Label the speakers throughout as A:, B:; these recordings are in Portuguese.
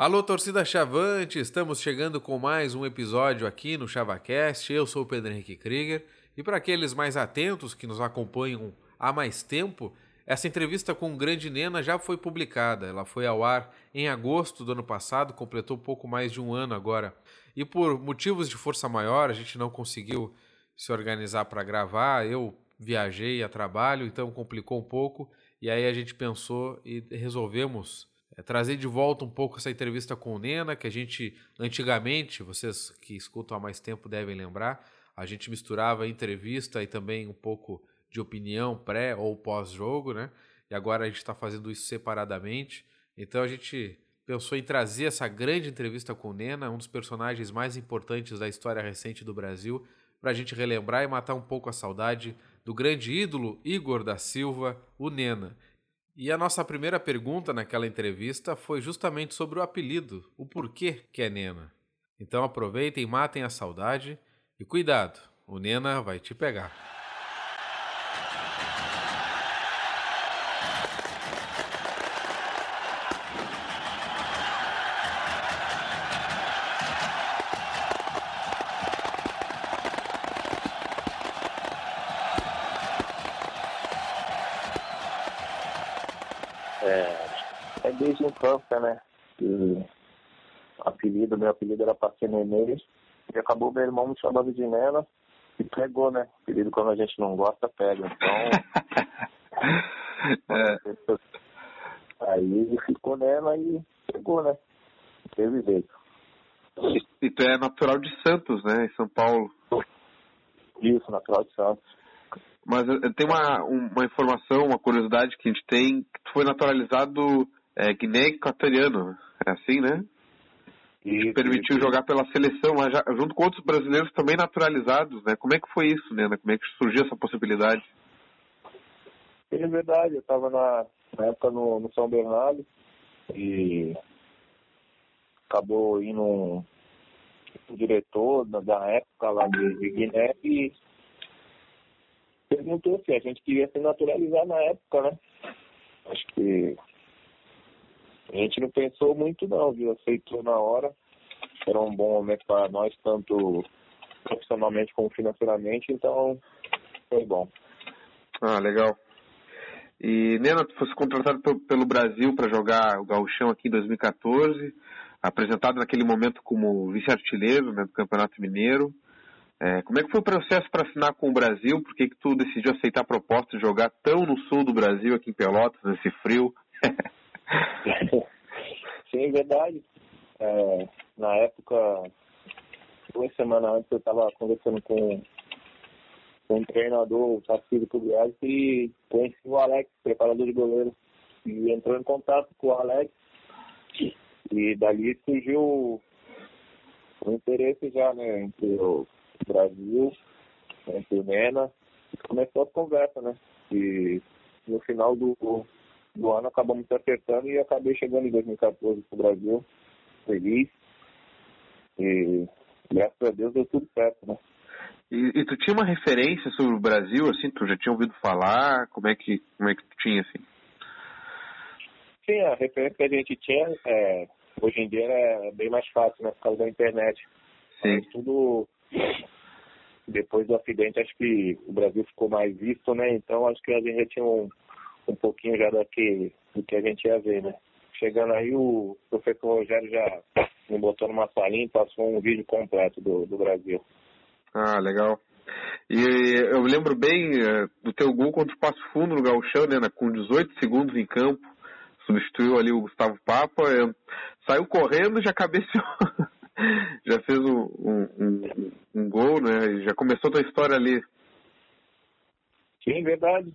A: Alô, torcida Chavante, estamos chegando com mais um episódio aqui no ChavaCast. Eu sou o Pedro Henrique Krieger e para aqueles mais atentos que nos acompanham há mais tempo, essa entrevista com o grande Nena já foi publicada. Ela foi ao ar em agosto do ano passado, completou pouco mais de um ano agora. E por motivos de força maior, a gente não conseguiu se organizar para gravar. Eu viajei a trabalho, então complicou um pouco. E aí a gente pensou e resolvemos é, trazer de volta um pouco essa entrevista com o Nena, que a gente antigamente, vocês que escutam há mais tempo devem lembrar, a gente misturava entrevista e também um pouco de opinião pré ou pós-jogo, né? E agora a gente está fazendo isso separadamente. Então a gente pensou em trazer essa grande entrevista com o Nena, um dos personagens mais importantes da história recente do Brasil, para a gente relembrar e matar um pouco a saudade do grande ídolo Igor da Silva, o Nena. E a nossa primeira pergunta naquela entrevista foi justamente sobre o apelido, o porquê que é Nena. Então aproveitem, matem a saudade e cuidado, o Nena vai te pegar.
B: Desde a infância, né? E apelido, meu apelido era Nenê. E acabou meu irmão me chamando de Nena e pegou, né? Apelido quando a gente não gosta, pega. Então. é. Aí ficou Nena e pegou, né? Teve jeito.
C: E tu é natural de Santos, né? Em São Paulo.
B: Isso, natural de Santos.
C: Mas eh, tem uma, uma informação, uma curiosidade que a gente tem, que tu foi naturalizado é, Guiné Equatoriano, é assim, né? E permitiu isso. jogar pela seleção, mas já, junto com outros brasileiros também naturalizados, né? Como é que foi isso, Nena? Como é que surgiu essa possibilidade?
B: É verdade, eu estava na, na, época no, no, São Bernardo e acabou indo um diretor da, da, época lá de, de Guiné e perguntou se a gente queria se naturalizar na época, né? Acho que a gente não pensou muito não, viu? Aceitou na hora. Era um bom momento para nós, tanto profissionalmente como financeiramente, então foi bom.
C: Ah, legal. E Nena, tu fosse contratado pelo Brasil para jogar o Gauchão aqui em 2014, apresentado naquele momento como vice-artilheiro né, do Campeonato Mineiro. É, como é que foi o processo para assinar com o Brasil? Por que, que tu decidiu aceitar a proposta de jogar tão no sul do Brasil, aqui em Pelotas, nesse frio?
B: Sim, é verdade. É, na época, duas semanas antes, eu estava conversando com, com um treinador, o Tarcísio Pugliese, e conheci o Alex, preparador de goleiro. E entrou em contato com o Alex. E dali surgiu o interesse já, né, entre o Brasil, entre o Mena. E começou a conversa, né? E no final do, do ano acabamos se acertando e acabei chegando em 2014 para o Brasil, feliz. E graças a Deus deu tudo certo, né?
C: E, e, tu tinha uma referência sobre o Brasil, assim, tu já tinha ouvido falar? Como é que, como é que tu tinha, assim?
B: Sim, a referência que a gente tinha, é, hoje em dia é bem mais fácil, né, por causa da internet.
C: Sim. Mas
B: tudo, depois do acidente, acho que o Brasil ficou mais visto, né, então acho que a gente já tinha um, um pouquinho já daqui do que a gente ia ver, né? Chegando aí, o professor Rogério já me botou numa salinha e passou um vídeo completo do, do Brasil.
C: Ah, legal. E eu lembro bem uh, do teu gol contra o Passo Fundo no Gauchão, né? Com 18 segundos em campo. Substituiu ali o Gustavo Papa. Uh, saiu correndo já cabeceou. já fez um, um, um, um, gol, né? Já começou a tua história ali.
B: Sim, verdade.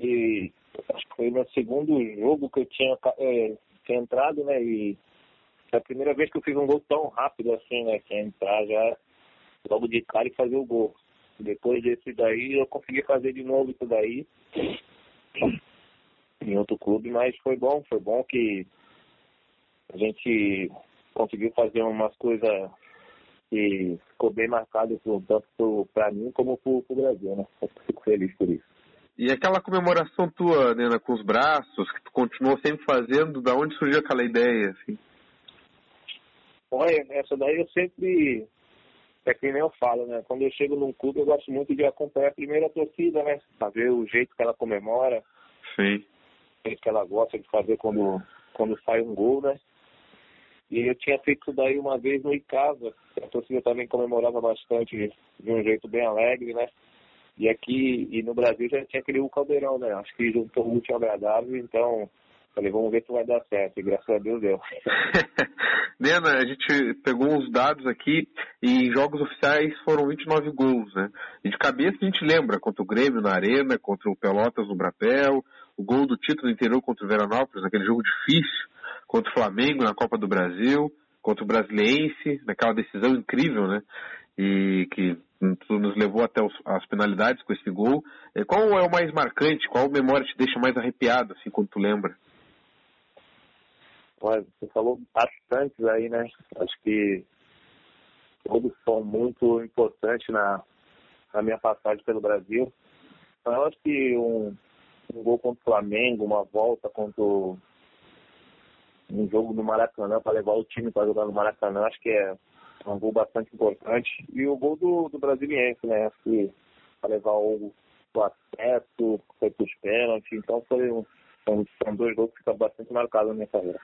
B: E acho que foi no segundo jogo que eu tinha, é, tinha entrado, né? E foi a primeira vez que eu fiz um gol tão rápido assim, né? Que é entrar já logo de cara e fazer o gol. Depois desse daí eu consegui fazer de novo isso daí em outro clube, mas foi bom, foi bom que a gente conseguiu fazer umas coisas que ficou bem marcado tanto para mim como para o Brasil, né? Eu fico feliz por isso.
C: E aquela comemoração tua, Nena, com os braços, que tu continuou sempre fazendo, da onde surgiu aquela ideia, assim?
B: Olha, essa daí eu sempre. É que nem eu falo, né? Quando eu chego num clube, eu gosto muito de acompanhar a torcida, né? Pra ver o jeito que ela comemora.
C: Sim.
B: O jeito que ela gosta de fazer quando, quando sai um gol, né? E eu tinha feito isso daí uma vez no Icasa. A torcida também comemorava bastante de um jeito bem alegre, né? E aqui, e no Brasil já tinha aquele Caldeirão, né? Acho que juntou o útil agradável, então falei, vamos ver se vai dar certo. E graças a Deus deu.
C: Nena, a gente pegou uns dados aqui e em jogos oficiais foram 29 gols, né? E de cabeça a gente lembra contra o Grêmio na Arena, contra o Pelotas no Brapel, o gol do título interior contra o Veranópolis, naquele jogo difícil, contra o Flamengo na Copa do Brasil, contra o Brasiliense, naquela decisão incrível, né? E que nos levou até os, as penalidades com esse gol. Qual é o mais marcante? Qual memória te deixa mais arrepiado, assim, quando tu lembra?
B: Olha, você falou bastante aí, né? Acho que todos são muito importantes na, na minha passagem pelo Brasil. Eu acho que um, um gol contra o Flamengo, uma volta contra o, um jogo no Maracanã para levar o time para jogar no Maracanã, acho que é um gol bastante importante. E o gol do, do Brasiliense, né? Acho que para levar o, o acesso, foi para os pênaltis. Então foi um, são, dois gols que ficam bastante marcados na minha carreira.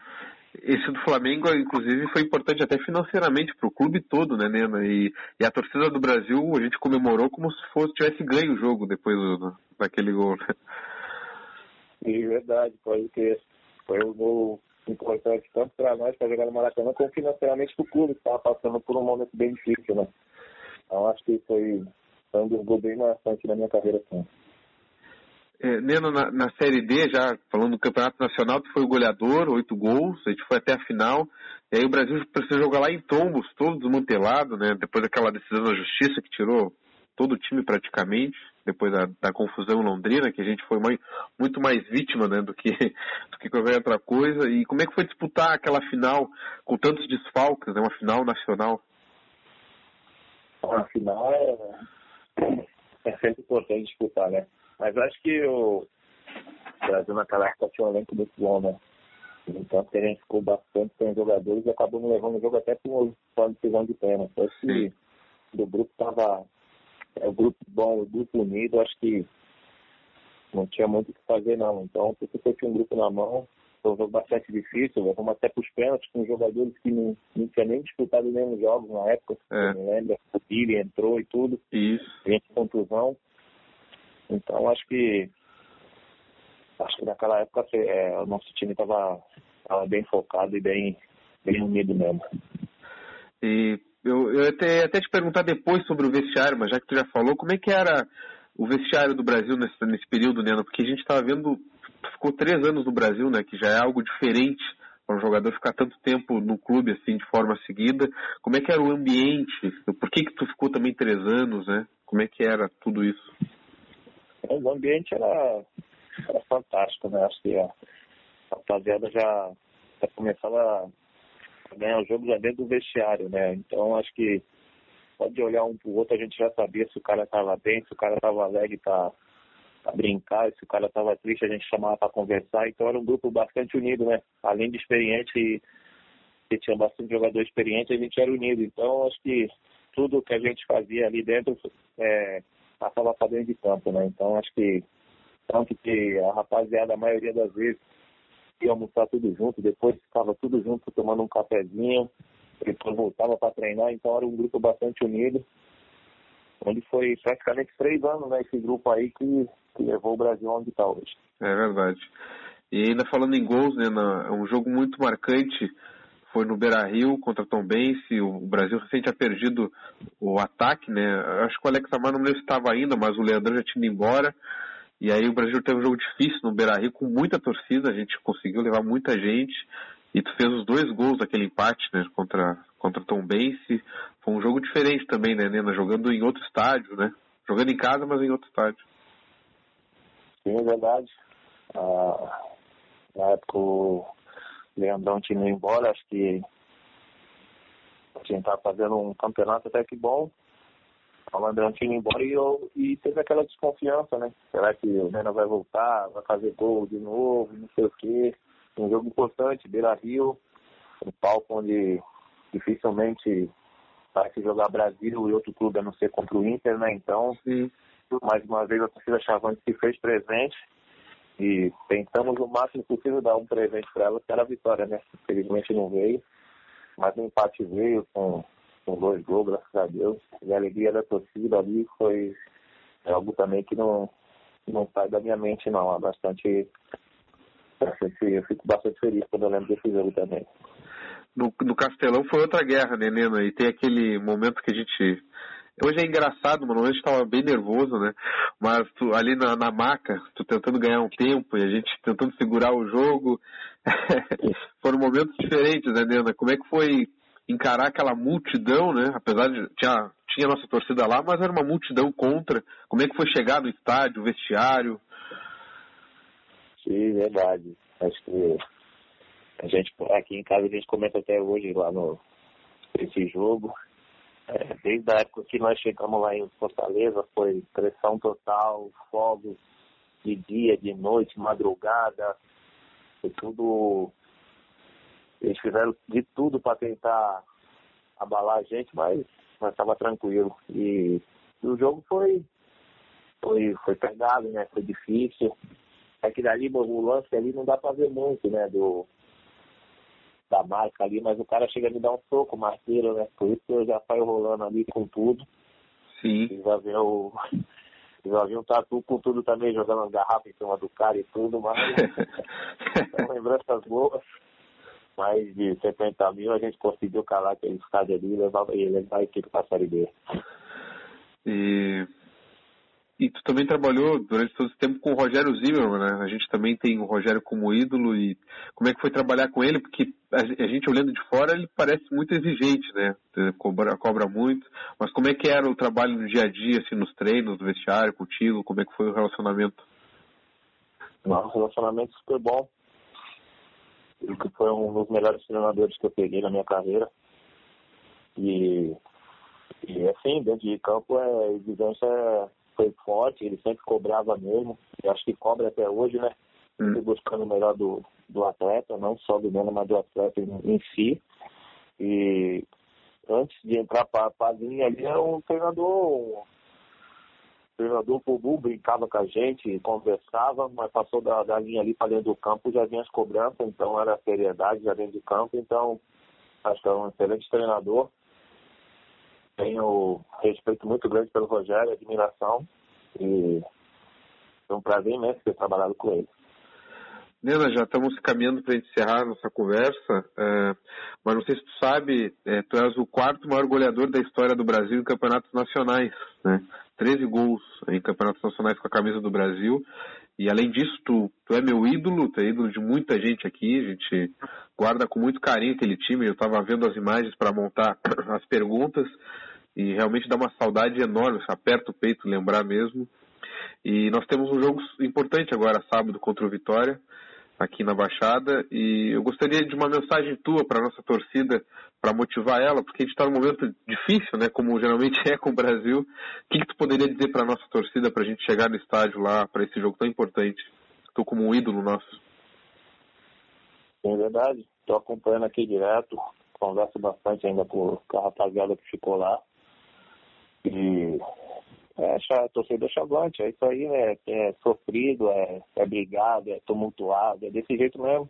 C: Esse do Flamengo, inclusive, foi importante até financeiramente para o clube todo, né, Nena? E, e, a torcida do Brasil, a gente comemorou como se fosse tivesse ganho o jogo depois do, daquele gol. Né?
B: Sim, verdade, pode ter. Foi um gol importante tanto para nós, para jogar no Maracanã, como financeiramente para o clube, que estava passando por um momento bem difícil, né? Então acho que foi, foi um dos gols bem marcantes na minha carreira, sim.
C: É, Neno, na, na, Série D, já falando do Campeonato Nacional, tu foi o goleador, oito gols, a gente foi até a final, e aí o Brasil precisa jogar lá em Tombos, todo desmantelado, né, depois daquela decisão da Justiça que tirou todo o time praticamente, depois da, da confusão Londrina, que a gente foi mais, muito mais vítima, né, do que, do que qualquer outra coisa, e como é que foi disputar aquela final com tantos desfalques, né, uma final nacional?
B: A final é, é sempre importante disputar, né, mas acho que o Brasil naquela época tinha um elenco muito bom, né? Então a gente ficou bastante sem jogadores e acabamos levando o jogo até por uma decisão de pena. Então que do grupo tava. É o grupo bom, o grupo unido, acho que não tinha muito o que fazer não. Então, se você tinha um grupo na mão, foi um jogo bastante difícil, levamos até para os pênaltis com jogadores que não, não tinham nem disputado nenhum jogo na época, é. não lembra, o Billy entrou e tudo.
C: Isso.
B: Gente contusão. Então acho que acho que naquela época é, o nosso time estava bem focado e bem, bem unido mesmo.
C: E eu até, até te perguntar depois sobre o vestiário, mas já que tu já falou, como é que era o vestiário do Brasil nesse, nesse período, Neno? Porque a gente estava vendo, ficou três anos no Brasil, né? Que já é algo diferente para um jogador ficar tanto tempo no clube assim de forma seguida. Como é que era o ambiente? Por que que tu ficou também três anos, né? Como é que era tudo isso?
B: o ambiente era, era fantástico, né? Acho que a, a rapaziada já, já começava ganhar o jogo já dentro do vestiário, né? Então acho que pode olhar um pro outro, a gente já sabia se o cara tava bem, se o cara tava alegre pra, pra brincar, se o cara tava triste, a gente chamava para conversar. Então era um grupo bastante unido, né? Além de experiente e, e tinha bastante jogador experiente, a gente era unido. Então acho que tudo que a gente fazia ali dentro é, passava para dentro de campo, né? Então acho que tanto que a rapaziada, a maioria das vezes, ia almoçar tudo junto, depois ficava tudo junto tomando um cafezinho, depois voltava para treinar, então era um grupo bastante unido, onde foi praticamente três anos, né, esse grupo aí que, que levou o Brasil onde está hoje.
C: É verdade. E ainda falando em gols, né, na, é um jogo muito marcante foi no Beira Rio contra Tom Bense. O Brasil recente tinha perdido o ataque, né? Acho que o Alex Amar não estava ainda, mas o Leandro já tinha ido embora. E aí o Brasil teve um jogo difícil no Beira Rio com muita torcida, a gente conseguiu levar muita gente. E tu fez os dois gols daquele empate, né? Contra, contra Tom Bense. Foi um jogo diferente também, né, Nena? Jogando em outro estádio, né? Jogando em casa, mas em outro estádio.
B: Sim, é verdade. Ah, na época Leandrão tinha ido embora, acho que a gente fazendo um campeonato até que bom. O Leandrão tinha ido embora e, eu, e teve aquela desconfiança, né? Será que o Renan vai voltar, vai fazer gol de novo, não sei o quê. Um jogo importante, Beira Rio, um palco onde dificilmente vai se jogar Brasil e outro clube a não ser contra o Inter, né? Então, Sim. mais uma vez a torcida Chavante se fez presente e tentamos o máximo possível dar um presente para ela, que era a vitória, né? Infelizmente não veio, mas o empate veio com, com dois gols, graças a Deus. E a alegria da torcida ali foi algo também que não, não sai da minha mente, não. É bastante. Eu fico bastante feliz quando eu lembro desse jogo também.
C: No, no Castelão foi outra guerra, né, Nena? E tem aquele momento que a gente Hoje é engraçado, mano. Hoje estava bem nervoso, né? Mas tu, ali na, na maca, tu tentando ganhar um tempo e a gente tentando segurar o jogo. Foram momentos diferentes, né, Nena? Como é que foi encarar aquela multidão, né? Apesar de tinha, tinha nossa torcida lá, mas era uma multidão contra. Como é que foi chegar no estádio, vestiário?
B: Sim, verdade. Acho que a gente aqui em casa a gente começa até hoje lá no esse jogo. É, desde a época que nós chegamos lá em Fortaleza, foi pressão total, fogos de dia, de noite, madrugada, foi tudo. Eles fizeram de tudo para tentar abalar a gente, mas estava tranquilo. E, e, o jogo foi, foi, foi pegado, né? Foi difícil. É que dali o lance ali não dá para ver muito, né? Do, da marca ali, mas o cara chega a me dar um soco, marteiro, né? Por isso que eu já saio rolando ali com tudo.
C: Sim.
B: E já vi o. Já vi um tatu com tudo também, jogando garrafa em cima do cara e tudo, mas. São lembranças boas. Mais de 70 mil a gente conseguiu calar aquele estádio ali e levar, e levar a equipe para a Série B.
C: E e tu também trabalhou durante todo esse tempo com o Rogério Zimmermann, né? A gente também tem o Rogério como ídolo e como é que foi trabalhar com ele? Porque a gente olhando de fora ele parece muito exigente, né? Cobra, cobra muito. Mas como é que era o trabalho no dia a dia, assim, nos treinos, no vestiário, contigo? Como é que foi o relacionamento?
B: Um relacionamento super bom. Ele que foi um dos melhores treinadores que eu peguei na minha carreira. E, e assim, dentro de campo é exigência foi forte, ele sempre cobrava mesmo, e acho que cobra até hoje, né? Hum. buscando o melhor do, do atleta, não só do menino, mas do atleta em, em si. E antes de entrar para a linha ali, era um treinador, um treinador Bubu brincava com a gente, conversava, mas passou da, da linha ali para dentro do campo, já vinha as cobranças, então era seriedade já dentro do campo, então acho que é um excelente treinador tenho respeito muito grande pelo Rogério, admiração e é um prazer imenso ter trabalhado com ele.
C: Nena, já estamos caminhando para encerrar nossa conversa, é, mas não sei se tu sabe, é, tu és o quarto maior goleador da história do Brasil em campeonatos nacionais, né? 13 gols em campeonatos nacionais com a camisa do Brasil, e além disso, tu, tu é meu ídolo, tu é ídolo de muita gente aqui, a gente guarda com muito carinho aquele time, eu estava vendo as imagens para montar as perguntas, e realmente dá uma saudade enorme, aperta o peito lembrar mesmo. E nós temos um jogo importante agora, sábado, contra o Vitória, aqui na Baixada, e eu gostaria de uma mensagem tua para nossa torcida, para motivar ela, porque a gente está num momento difícil, né, como geralmente é com o Brasil. O que, que tu poderia dizer para nossa torcida, para a gente chegar no estádio lá, para esse jogo tão importante? Estou como um ídolo nosso.
B: É verdade, estou acompanhando aqui direto, converso bastante ainda com a rapaziada que ficou lá. E é, torcedor chavante, é isso aí, né? É sofrido, é, é brigado, é tumultuado, é desse jeito mesmo.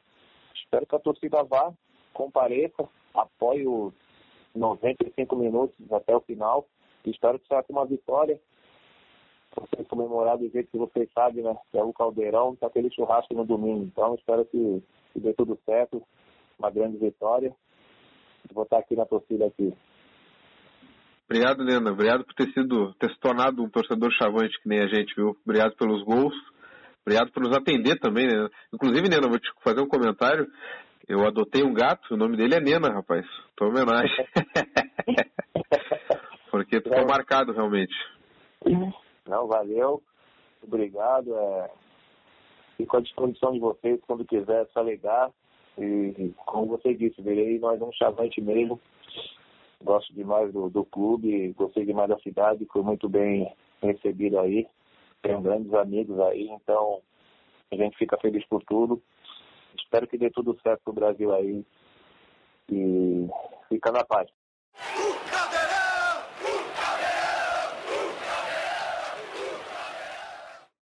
B: Espero que a torcida vá, compareça, apoie os 95 minutos até o final. Espero que saia com uma vitória. Vocês comemorar do jeito que vocês sabem, né? É o Caldeirão, tá aquele churrasco no domingo. Então espero que, que dê tudo certo, uma grande vitória. Vou estar aqui na torcida aqui.
C: Obrigado, Nena. Obrigado por ter sido, ter se tornado um torcedor chavante que nem a gente, viu? Obrigado pelos gols. Obrigado por nos atender também, Nena. Inclusive, Nena, vou te fazer um comentário. Eu adotei um gato, o nome dele é Nena, rapaz. Tua homenagem. Porque ficou é. marcado realmente.
B: Não, valeu. Obrigado. É... Fico à disposição de vocês quando quiser, é só ligar. E como você disse, virei nós um chavante mesmo gosto demais do, do clube, gostei demais da cidade, fui muito bem recebido aí, tenho grandes amigos aí, então a gente fica feliz por tudo. Espero que dê tudo certo pro Brasil aí. E Fica na paz.